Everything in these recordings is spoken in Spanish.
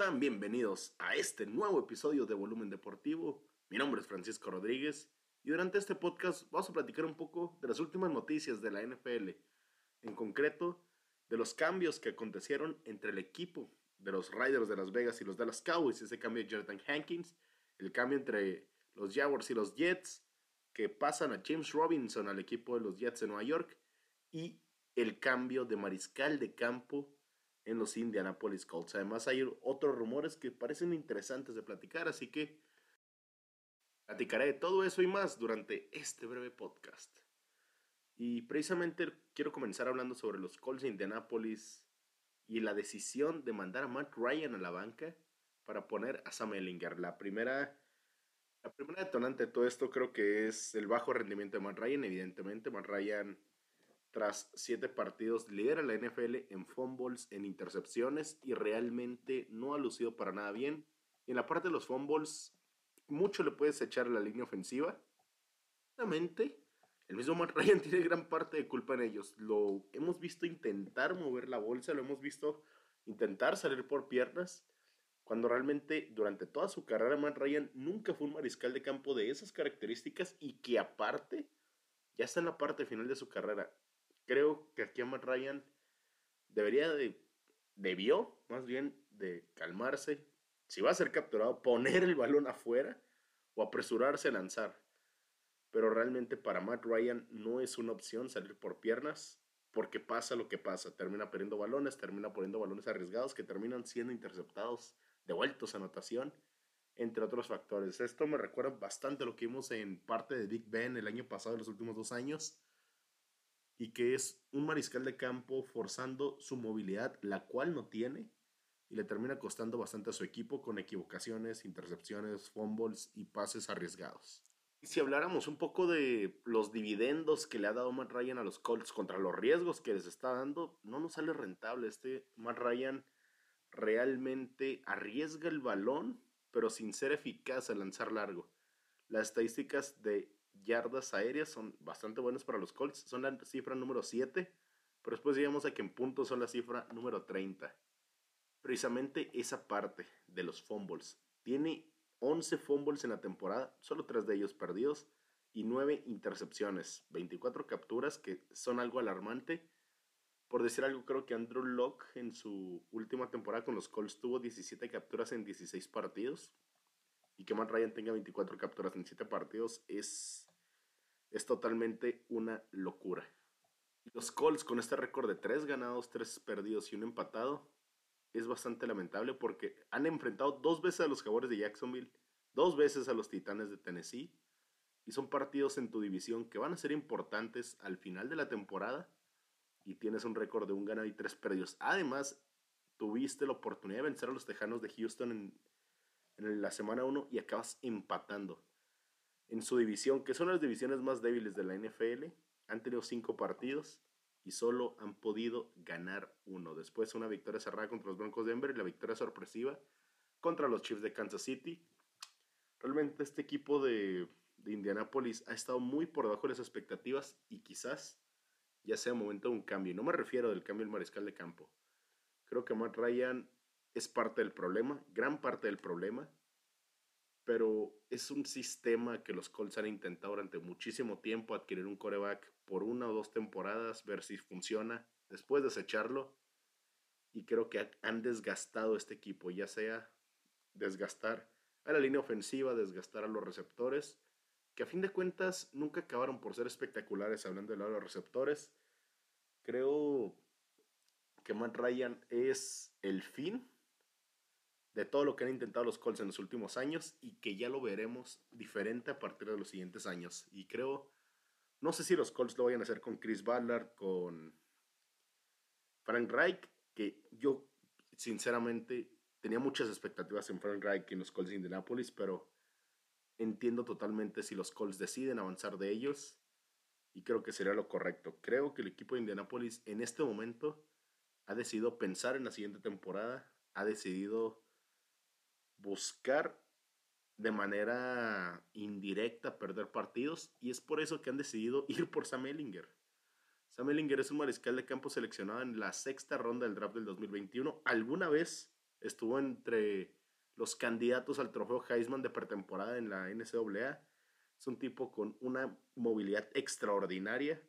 Bienvenidos a este nuevo episodio de Volumen Deportivo. Mi nombre es Francisco Rodríguez y durante este podcast vamos a platicar un poco de las últimas noticias de la NFL, en concreto de los cambios que acontecieron entre el equipo de los Riders de Las Vegas y los Dallas Cowboys, ese cambio de Jonathan Hankins, el cambio entre los Jaguars y los Jets, que pasan a James Robinson al equipo de los Jets de Nueva York, y el cambio de mariscal de campo en los Indianapolis Colts. Además hay otros rumores que parecen interesantes de platicar, así que platicaré de todo eso y más durante este breve podcast. Y precisamente quiero comenzar hablando sobre los Colts de Indianapolis y la decisión de mandar a Matt Ryan a la banca para poner a Sam Ellinger. La primera, la primera detonante de todo esto creo que es el bajo rendimiento de Matt Ryan, evidentemente. Matt Ryan tras siete partidos, lidera la NFL en fumbles, en intercepciones y realmente no ha lucido para nada bien. en la parte de los fumbles, mucho le puedes echar a la línea ofensiva. Obviamente, el mismo Matt Ryan tiene gran parte de culpa en ellos. Lo hemos visto intentar mover la bolsa, lo hemos visto intentar salir por piernas, cuando realmente durante toda su carrera Matt Ryan nunca fue un mariscal de campo de esas características y que aparte ya está en la parte final de su carrera creo que aquí a Matt Ryan debería de, debió más bien de calmarse. Si va a ser capturado, poner el balón afuera o apresurarse a lanzar. Pero realmente para Matt Ryan no es una opción salir por piernas porque pasa lo que pasa. Termina perdiendo balones, termina poniendo balones arriesgados que terminan siendo interceptados, devueltos a anotación, entre otros factores. Esto me recuerda bastante a lo que vimos en parte de Big Ben el año pasado, en los últimos dos años y que es un mariscal de campo forzando su movilidad, la cual no tiene, y le termina costando bastante a su equipo con equivocaciones, intercepciones, fumbles y pases arriesgados. Si habláramos un poco de los dividendos que le ha dado Matt Ryan a los Colts contra los riesgos que les está dando, no nos sale rentable. Este Matt Ryan realmente arriesga el balón, pero sin ser eficaz al lanzar largo. Las estadísticas de yardas aéreas son bastante buenas para los Colts. Son la cifra número 7, pero después llegamos a que en puntos son la cifra número 30. Precisamente esa parte de los fumbles. Tiene 11 fumbles en la temporada, solo 3 de ellos perdidos y 9 intercepciones, 24 capturas que son algo alarmante. Por decir algo, creo que Andrew Locke en su última temporada con los Colts tuvo 17 capturas en 16 partidos. Y que Matt Ryan tenga 24 capturas en 7 partidos es es totalmente una locura. Los Colts con este récord de 3 ganados, 3 perdidos y un empatado es bastante lamentable porque han enfrentado dos veces a los Jaguares de Jacksonville, dos veces a los Titanes de Tennessee y son partidos en tu división que van a ser importantes al final de la temporada y tienes un récord de un ganado y tres perdidos. Además, tuviste la oportunidad de vencer a los Tejanos de Houston en, en la semana 1 y acabas empatando en su división, que son las divisiones más débiles de la NFL, han tenido cinco partidos y solo han podido ganar uno. Después una victoria cerrada contra los Broncos de Denver y la victoria sorpresiva contra los Chiefs de Kansas City. Realmente este equipo de, de Indianapolis ha estado muy por debajo de las expectativas y quizás ya sea momento de un cambio. No me refiero del cambio del mariscal de campo. Creo que Matt Ryan es parte del problema, gran parte del problema pero es un sistema que los Colts han intentado durante muchísimo tiempo adquirir un coreback por una o dos temporadas, ver si funciona, después desecharlo. Y creo que han desgastado este equipo, ya sea desgastar a la línea ofensiva, desgastar a los receptores, que a fin de cuentas nunca acabaron por ser espectaculares hablando de los receptores. Creo que Matt Ryan es el fin de todo lo que han intentado los Colts en los últimos años y que ya lo veremos diferente a partir de los siguientes años. Y creo, no sé si los Colts lo vayan a hacer con Chris Ballard, con Frank Reich, que yo sinceramente tenía muchas expectativas en Frank Reich y en los Colts de Indianapolis, pero entiendo totalmente si los Colts deciden avanzar de ellos y creo que sería lo correcto. Creo que el equipo de Indianapolis en este momento ha decidido pensar en la siguiente temporada, ha decidido buscar de manera indirecta perder partidos y es por eso que han decidido ir por Sam Ellinger. Sam Ellinger es un mariscal de campo seleccionado en la sexta ronda del draft del 2021. Alguna vez Estuvo entre los candidatos al trofeo Heisman de pretemporada en la NCAA. Es un tipo con una movilidad extraordinaria.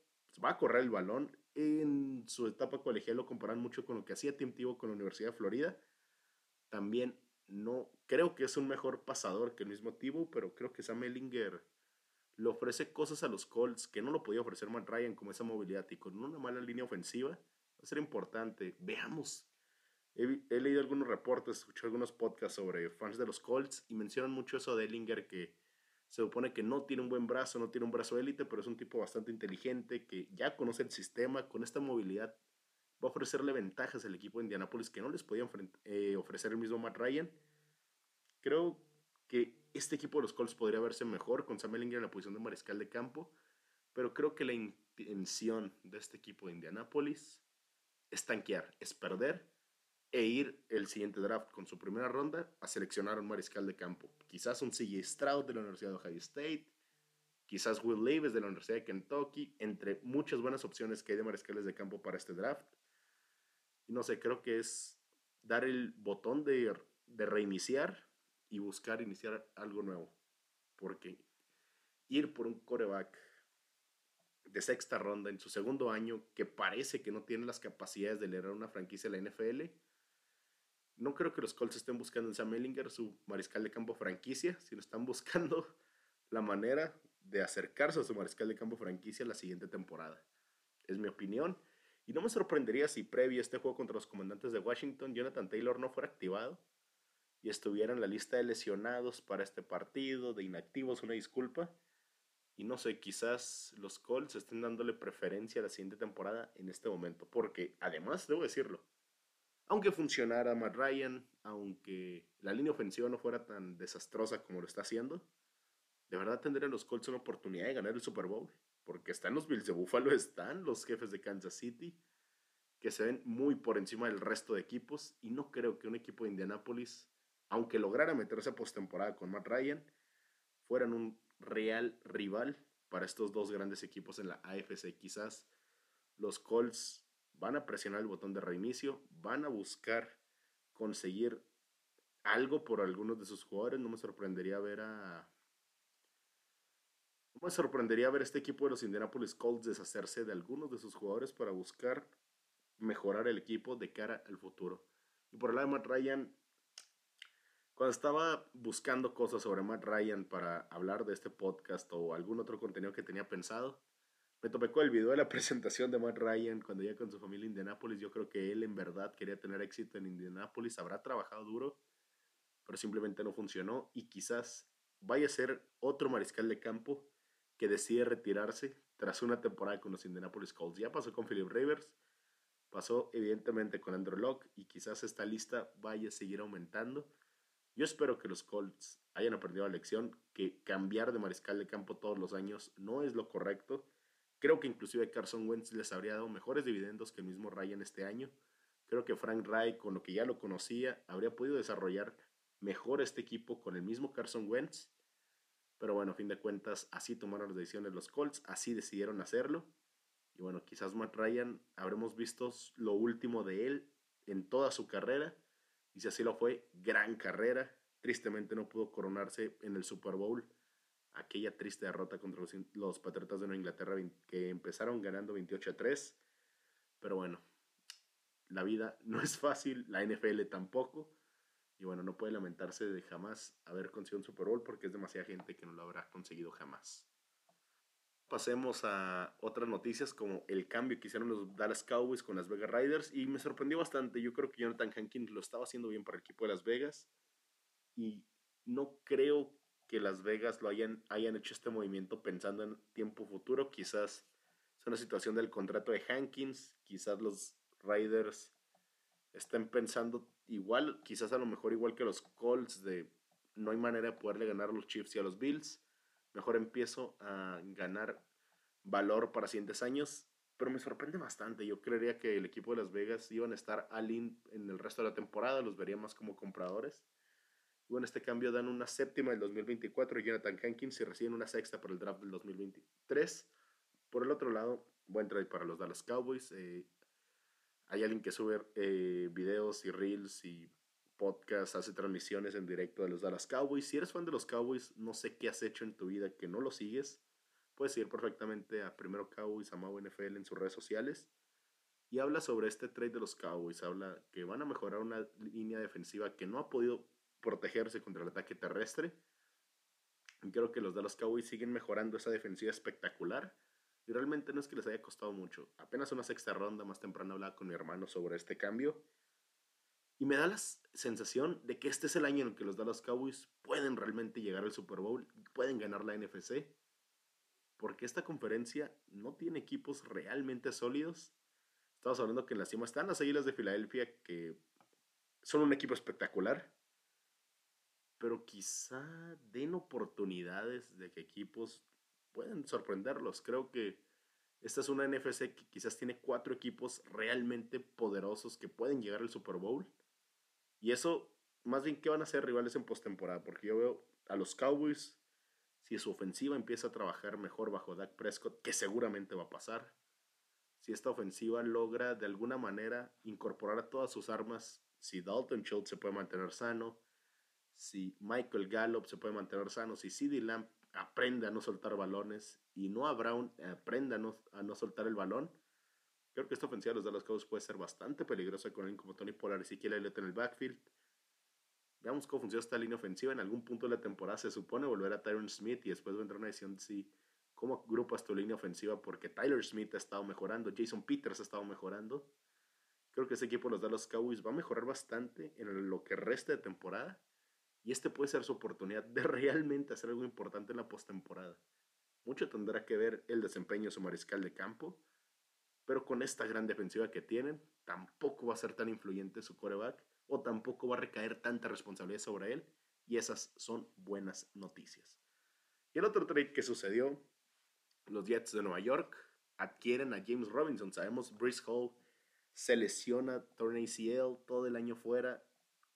Va a correr el balón. En su etapa colegial lo comparan mucho con lo que hacía Tim Tebow con la Universidad de Florida. También no creo que es un mejor pasador que el mismo Tebow, pero creo que Sam Ellinger le ofrece cosas a los Colts que no lo podía ofrecer Matt Ryan, como esa movilidad y con una mala línea ofensiva. Va a ser importante. Veamos. He, leído algunos reportes, escuché algunos podcasts sobre fans de los Colts y mencionan mucho eso de Ellinger que se supone que no tiene un buen brazo, no tiene un brazo élite, pero es un tipo bastante inteligente que ya conoce el sistema, con esta movilidad va a ofrecerle ventajas al equipo de Indianapolis que no les podía eh, ofrecer el mismo Matt Ryan. Creo que este equipo de los Colts podría verse mejor con Sam Ellinger en la posición de mariscal de campo, pero creo que la intención de este equipo de Indianapolis es tanquear, es perder e ir el siguiente draft con su primera ronda a seleccionar un mariscal de campo. Quizás un C.J. Stroud de la Universidad de Ohio State, quizás Will Levis de la Universidad de Kentucky, entre muchas buenas opciones que hay de mariscales de campo para este draft. No sé, creo que es dar el botón de, de reiniciar y buscar iniciar algo nuevo. Porque ir por un coreback de sexta ronda en su segundo año, que parece que no tiene las capacidades de liderar una franquicia de la NFL, no creo que los Colts estén buscando en Sam Ellinger su mariscal de campo franquicia, sino están buscando la manera de acercarse a su mariscal de campo franquicia la siguiente temporada. Es mi opinión. Y no me sorprendería si previo a este juego contra los comandantes de Washington, Jonathan Taylor no fuera activado y estuviera en la lista de lesionados para este partido, de inactivos, una disculpa. Y no sé, quizás los Colts estén dándole preferencia a la siguiente temporada en este momento. Porque además, debo decirlo, aunque funcionara Matt Ryan, aunque la línea ofensiva no fuera tan desastrosa como lo está haciendo, de verdad tendrían los Colts una oportunidad de ganar el Super Bowl. Porque están los Bills de Buffalo, están los jefes de Kansas City, que se ven muy por encima del resto de equipos. Y no creo que un equipo de Indianapolis aunque lograra meterse a postemporada con Matt Ryan, fueran un real rival para estos dos grandes equipos en la AFC. Quizás los Colts van a presionar el botón de reinicio, van a buscar conseguir algo por algunos de sus jugadores. No me sorprendería ver a. No me sorprendería ver este equipo de los Indianapolis Colts deshacerse de algunos de sus jugadores para buscar mejorar el equipo de cara al futuro. Y por el lado de Matt Ryan, cuando estaba buscando cosas sobre Matt Ryan para hablar de este podcast o algún otro contenido que tenía pensado, me topé con el video de la presentación de Matt Ryan cuando ya con su familia en Indianapolis. Yo creo que él en verdad quería tener éxito en Indianapolis, habrá trabajado duro, pero simplemente no funcionó y quizás vaya a ser otro mariscal de campo que decide retirarse tras una temporada con los Indianapolis Colts. Ya pasó con Philip Rivers, pasó evidentemente con Andrew Locke y quizás esta lista vaya a seguir aumentando yo espero que los Colts hayan aprendido la lección, que cambiar de mariscal de campo todos los años no es lo correcto. Creo que inclusive Carson Wentz les habría dado mejores dividendos que el mismo Ryan este año. Creo que Frank Reich, con lo que ya lo conocía, habría podido desarrollar mejor este equipo con el mismo Carson Wentz. Pero bueno, a fin de cuentas, así tomaron las decisiones los Colts, así decidieron hacerlo. Y bueno, quizás Matt Ryan habremos visto lo último de él en toda su carrera y si así lo fue, gran carrera. Tristemente no pudo coronarse en el Super Bowl. Aquella triste derrota contra los, Patriotas de Nueva Inglaterra que empezaron ganando 28 a 3. Pero bueno, la vida no es fácil, la NFL tampoco. Y bueno, no puede lamentarse de jamás haber conseguido un Super Bowl porque es demasiada gente que no lo habrá conseguido jamás pasemos a otras noticias como el cambio que hicieron los Dallas Cowboys con las Vegas Riders y me sorprendió bastante. Yo creo que Jonathan Hankins lo estaba haciendo bien para el equipo de Las Vegas y no creo que Las Vegas lo hayan, hayan hecho este movimiento pensando en tiempo futuro. Quizás es una situación del contrato de Hankins, quizás los Riders estén pensando igual, quizás a lo mejor igual que los Colts de no hay manera de poderle ganar a los Chiefs y a los Bills mejor empiezo a ganar valor para siguientes años. Pero me sorprende bastante. Yo creería que el equipo de Las Vegas iban a estar al in en el resto de la temporada. Los vería más como compradores. Y bueno, este cambio dan una séptima del 2024 y Jonathan Hankins y reciben una sexta por el draft del 2023. Por el otro lado, buen trade para los Dallas Cowboys. Eh, hay alguien que sube eh, videos y reels y podcasts, hace transmisiones en directo de los Dallas Cowboys. Si eres fan de los Cowboys, no sé qué has hecho en tu vida que no lo sigues. Puedes ir perfectamente a Primero Cowboys, a Mau NFL en sus redes sociales. Y habla sobre este trade de los Cowboys. Habla que van a mejorar una línea defensiva que no ha podido protegerse contra el ataque terrestre. Y creo que los Dallas Cowboys siguen mejorando esa defensiva espectacular. Y realmente no es que les haya costado mucho. Apenas una sexta ronda más temprano hablaba con mi hermano sobre este cambio. Y me da la sensación de que este es el año en el que los Dallas Cowboys pueden realmente llegar al Super Bowl, pueden ganar la NFC, porque esta conferencia no tiene equipos realmente sólidos. Estamos hablando que en la cima están las Águilas de Filadelfia, que son un equipo espectacular, pero quizá den oportunidades de que equipos pueden sorprenderlos. Creo que esta es una NFC que quizás tiene cuatro equipos realmente poderosos que pueden llegar al Super Bowl. Y eso, más bien, ¿qué van a ser rivales en postemporada? Porque yo veo a los Cowboys, si su ofensiva empieza a trabajar mejor bajo Dak Prescott, que seguramente va a pasar. Si esta ofensiva logra de alguna manera incorporar a todas sus armas, si Dalton Schultz se puede mantener sano, si Michael Gallup se puede mantener sano, si CeeDee Lamb aprende a no soltar balones y Noah Brown aprenda a no, a no soltar el balón, creo que esta ofensiva de los Dallas Cowboys puede ser bastante peligrosa con alguien como Tony Pollard y Ezekiel Elliott en el backfield. Veamos cómo funciona esta línea ofensiva. En algún punto de la temporada se supone volver a Tyron Smith y después vendrá una decisión si cómo agrupas tu línea ofensiva porque Tyler Smith ha estado mejorando, Jason Peters ha estado mejorando. Creo que ese equipo, los Dallas Cowboys, va a mejorar bastante en lo que resta de temporada y este puede ser su oportunidad de realmente hacer algo importante en la postemporada. Mucho tendrá que ver el desempeño de su mariscal de campo, pero con esta gran defensiva que tienen, tampoco va a ser tan influyente su coreback o tampoco va a recaer tanta responsabilidad sobre él, y esas son buenas noticias. Y el otro trade que sucedió, los Jets de Nueva York adquieren a James Robinson. Sabemos, Brice Hall se lesiona, torna ACL, todo el año fuera.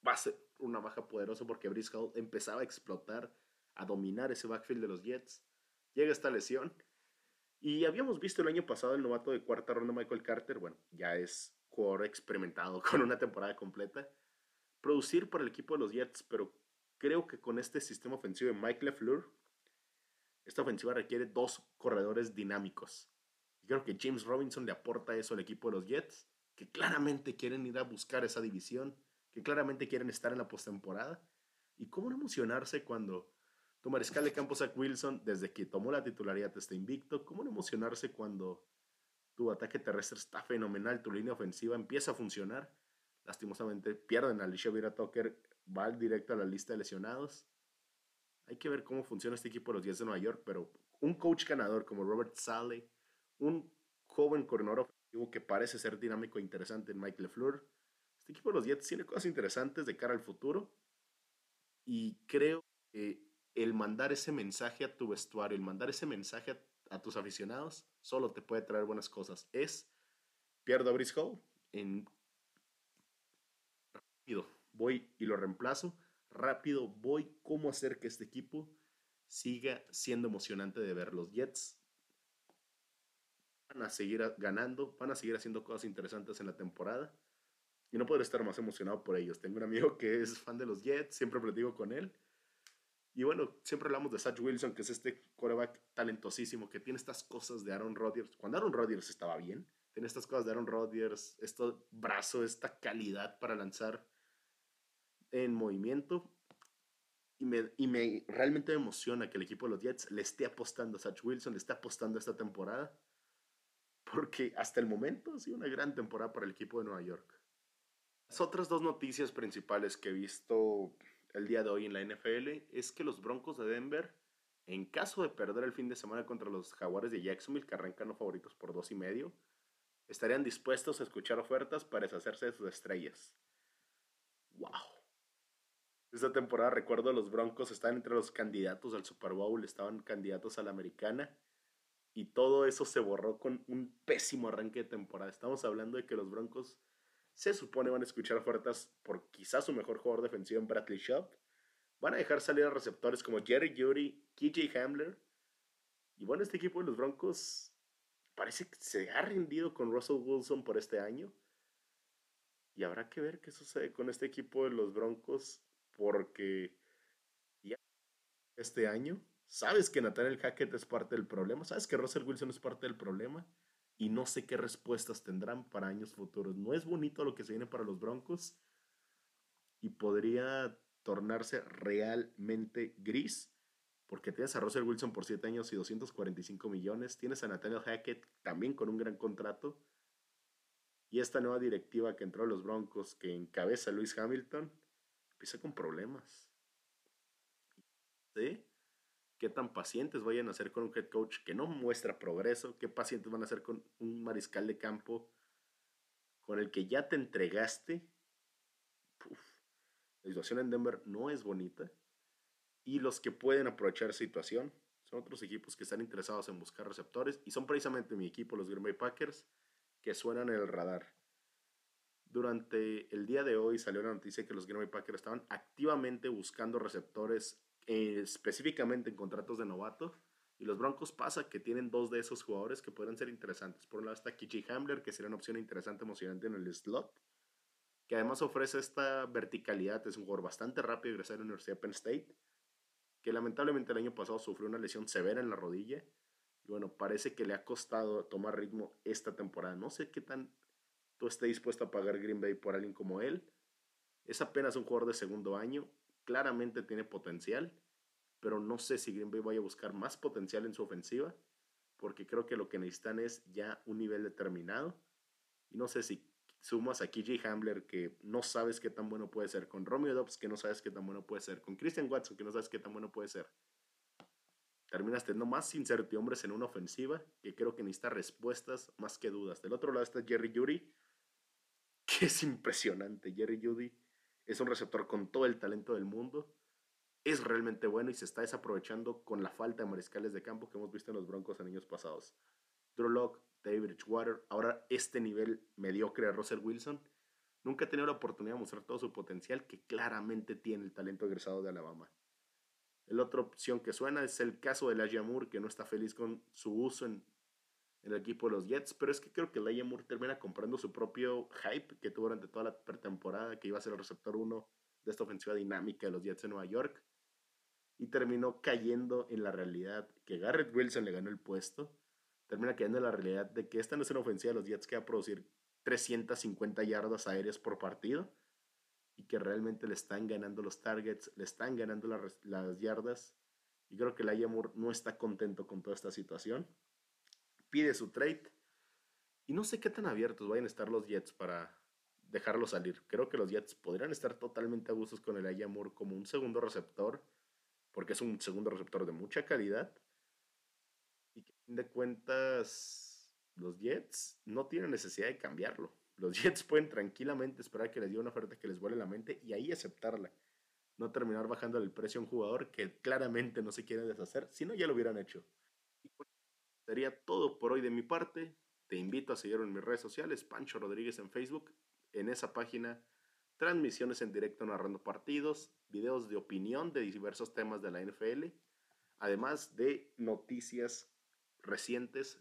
Va a ser una baja poderosa porque Hall empezaba a explotar, a dominar ese backfield de los Jets. Llega esta lesión. Y habíamos visto el año pasado el novato de cuarta ronda Michael Carter, bueno, ya es jugador experimentado con una temporada completa, producir para el equipo de los Jets, pero creo que con este sistema ofensivo de Mike LeFleur, esta ofensiva requiere dos corredores dinámicos. Y creo que James Robinson le aporta eso al equipo de los Jets, que claramente quieren ir a buscar esa división que claramente quieren estar en la postemporada. ¿Y cómo no emocionarse cuando tu mariscal de campo Zach Wilson, desde que tomó la titularidad, está invicto? ¿Cómo no emocionarse cuando tu ataque terrestre está fenomenal, tu línea ofensiva empieza a funcionar? Lastimosamente pierden a Alicia Vera Tucker, va directo a la lista de lesionados. Hay que ver cómo funciona este equipo de los Jets de Nueva York, pero un coach ganador como Robert Sale, un joven coordinador ofensivo que parece ser dinámico e interesante en Mike LeFleur, este equipo de los Jets tiene cosas interesantes de cara al futuro y creo que el mandar ese mensaje a tu vestuario, el mandar ese mensaje a, tus aficionados, solo te puede traer buenas cosas. Es, pierdo a Brice Hall, en rápido voy y lo reemplazo, rápido voy cómo hacer que este equipo siga siendo emocionante de ver. Los Jets van a seguir ganando, van a seguir haciendo cosas interesantes en la temporada y no podré estar más emocionado por ellos. Tengo un amigo que es fan de los Jets, siempre platico con él. Y bueno, siempre hablamos de Satch Wilson, que es este quarterback talentosísimo, que tiene estas cosas de Aaron Rodgers. Cuando Aaron Rodgers estaba bien, tiene estas cosas de Aaron Rodgers, este brazo, esta calidad para lanzar en movimiento. Y me, y me realmente me emociona que el equipo de los Jets le esté apostando a Satch Wilson, le esté apostando esta temporada. Porque hasta el momento ha sido una gran temporada para el equipo de Nueva York. Las otras dos noticias principales que he visto el día de hoy en la NFL es que los Broncos de Denver, en caso de perder el fin de semana contra los Jaguares de Jacksonville, que arrancan los favoritos por dos y medio, estarían dispuestos a escuchar ofertas para deshacerse de sus estrellas. ¡Wow! Esta temporada, recuerdo, los Broncos estaban entre los candidatos al Super Bowl, estaban candidatos a la americana, y todo eso se borró con un pésimo arranque de temporada. Estamos hablando de que los Broncos se supone van a escuchar ofertas por quizás su mejor jugador defensivo en Bradley Shop. Van a dejar salir a receptores como Jerry Judy, KJ Hamler. Y bueno, este equipo de los Broncos parece que se ha rendido con Russell Wilson por este año. Y habrá que ver qué sucede con este equipo de los Broncos, porque este año sabes que Nathaniel Hackett es parte del problema, sabes que Russell Wilson es parte del problema, y no sé qué respuestas tendrán para años futuros. No es bonito lo que se viene para los Broncos y podría tornarse realmente gris porque tienes a Russell Wilson por 7 años y 245 millones, tienes a Nathaniel Hackett también con un gran contrato, y esta nueva directiva que entró a los Broncos, que encabeza Luis Hamilton, empieza con problemas. ¿Sí? ¿Qué tan pacientes vayan a ser con un head coach que no muestra progreso? ¿Qué pacientes van a ser con un mariscal de campo con el que ya te entregaste? La situación en Denver no es bonita y los que pueden aprovechar situación son otros equipos que están interesados en buscar receptores y son precisamente mi equipo, los Green Bay Packers, que suenan en el radar. Durante el día de hoy salió la noticia que los Green Bay Packers estaban activamente buscando receptores eh, específicamente en contratos de novato. Y los Broncos pasa que tienen dos de esos jugadores que podrían ser interesantes. Por un lado está Kichi Hamler, que sería una opción interesante, emocionante en el slot. Que además ofrece esta verticalidad. Es un jugador bastante rápido, egresado a la Universidad de Penn State que lamentablemente el año pasado sufrió una lesión severa en la rodilla. Y bueno, parece que le ha costado tomar ritmo esta temporada. No sé qué tan tú estés dispuesto a pagar Green Bay por alguien como él. Es apenas un jugador de segundo año. Claramente tiene potencial. Pero no sé si Green Bay vaya a buscar más potencial en su ofensiva. Porque creo que lo que necesitan es ya un nivel determinado. Y no sé si sumas a KJ Hamler, que no sabes qué tan bueno puede ser, con Romeo Dobbs, que no sabes qué tan bueno puede ser, con Christian Watson, que no sabes qué tan bueno puede ser. Terminas teniendo más incertidumbres en una ofensiva que creo que necesita respuestas más que dudas. Del otro lado está Jerry Judy, que es impresionante. Jerry Judy es un receptor con todo el talento del mundo. Es realmente bueno y se está desaprovechando con la falta de mariscales de campo que hemos visto en los Broncos en años pasados. Drew Locke David Bridgewater, ahora este nivel mediocre de Russell Wilson, nunca ha tenido la oportunidad de mostrar todo su potencial que claramente tiene el talento egresado de Alabama. La otra opción que suena es el caso de Elijah Moore, que no está feliz con su uso en, el equipo de los Jets, pero es que creo que Elijah Moore termina comprando su propio hype que tuvo durante toda la pretemporada, que iba a ser el receptor 1 de esta ofensiva dinámica de los Jets en Nueva York, y terminó cayendo en la realidad que Garrett Wilson le ganó el puesto termina quedando en la realidad de que esta no es una ofensiva de los Jets que va a producir 350 yardas aéreas por partido y que realmente le están ganando los targets, le están ganando las, yardas. Y creo que la Moore no está contento con toda esta situación. Pide su trade. Y no sé qué tan abiertos vayan a estar los Jets para dejarlo salir. Creo que los Jets podrían estar totalmente a gustos con el Moore como un segundo receptor, porque es un segundo receptor de mucha calidad y que fin de cuentas los Jets no tienen necesidad de cambiarlo. Los Jets pueden tranquilamente esperar que les dé una oferta que les vuele la mente y ahí aceptarla. No terminar bajando el precio a un jugador que claramente no se quiere deshacer, si no ya lo hubieran hecho. Sería todo por hoy de mi parte. Te invito a seguirme en mis redes sociales, Pancho Rodríguez en Facebook. En esa página, transmisiones en directo narrando partidos, videos de opinión de diversos temas de la NFL, además de noticias recientes,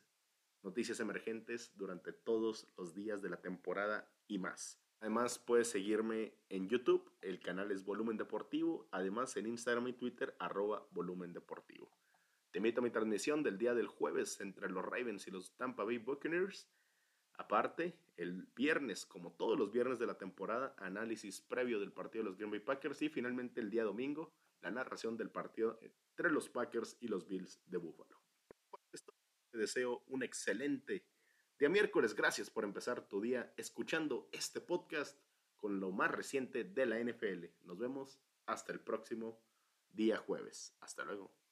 noticias emergentes durante todos los días de la temporada y más. Además puedes seguirme en YouTube, el canal es Volumen Deportivo, además en Instagram y Twitter arroba Volumen Deportivo. Te invito a mi transmisión del día del jueves entre los Ravens y los Tampa Bay Buccaneers. Aparte, el viernes, como todos los viernes de la temporada, análisis previo del partido de los Green Bay Packers y finalmente el día domingo, la narración del partido entre los Packers y los Bills de Buffalo. Te deseo un excelente día miércoles. Gracias por empezar tu día escuchando este podcast con lo más reciente de la NFL. Nos vemos hasta el próximo día jueves. Hasta luego.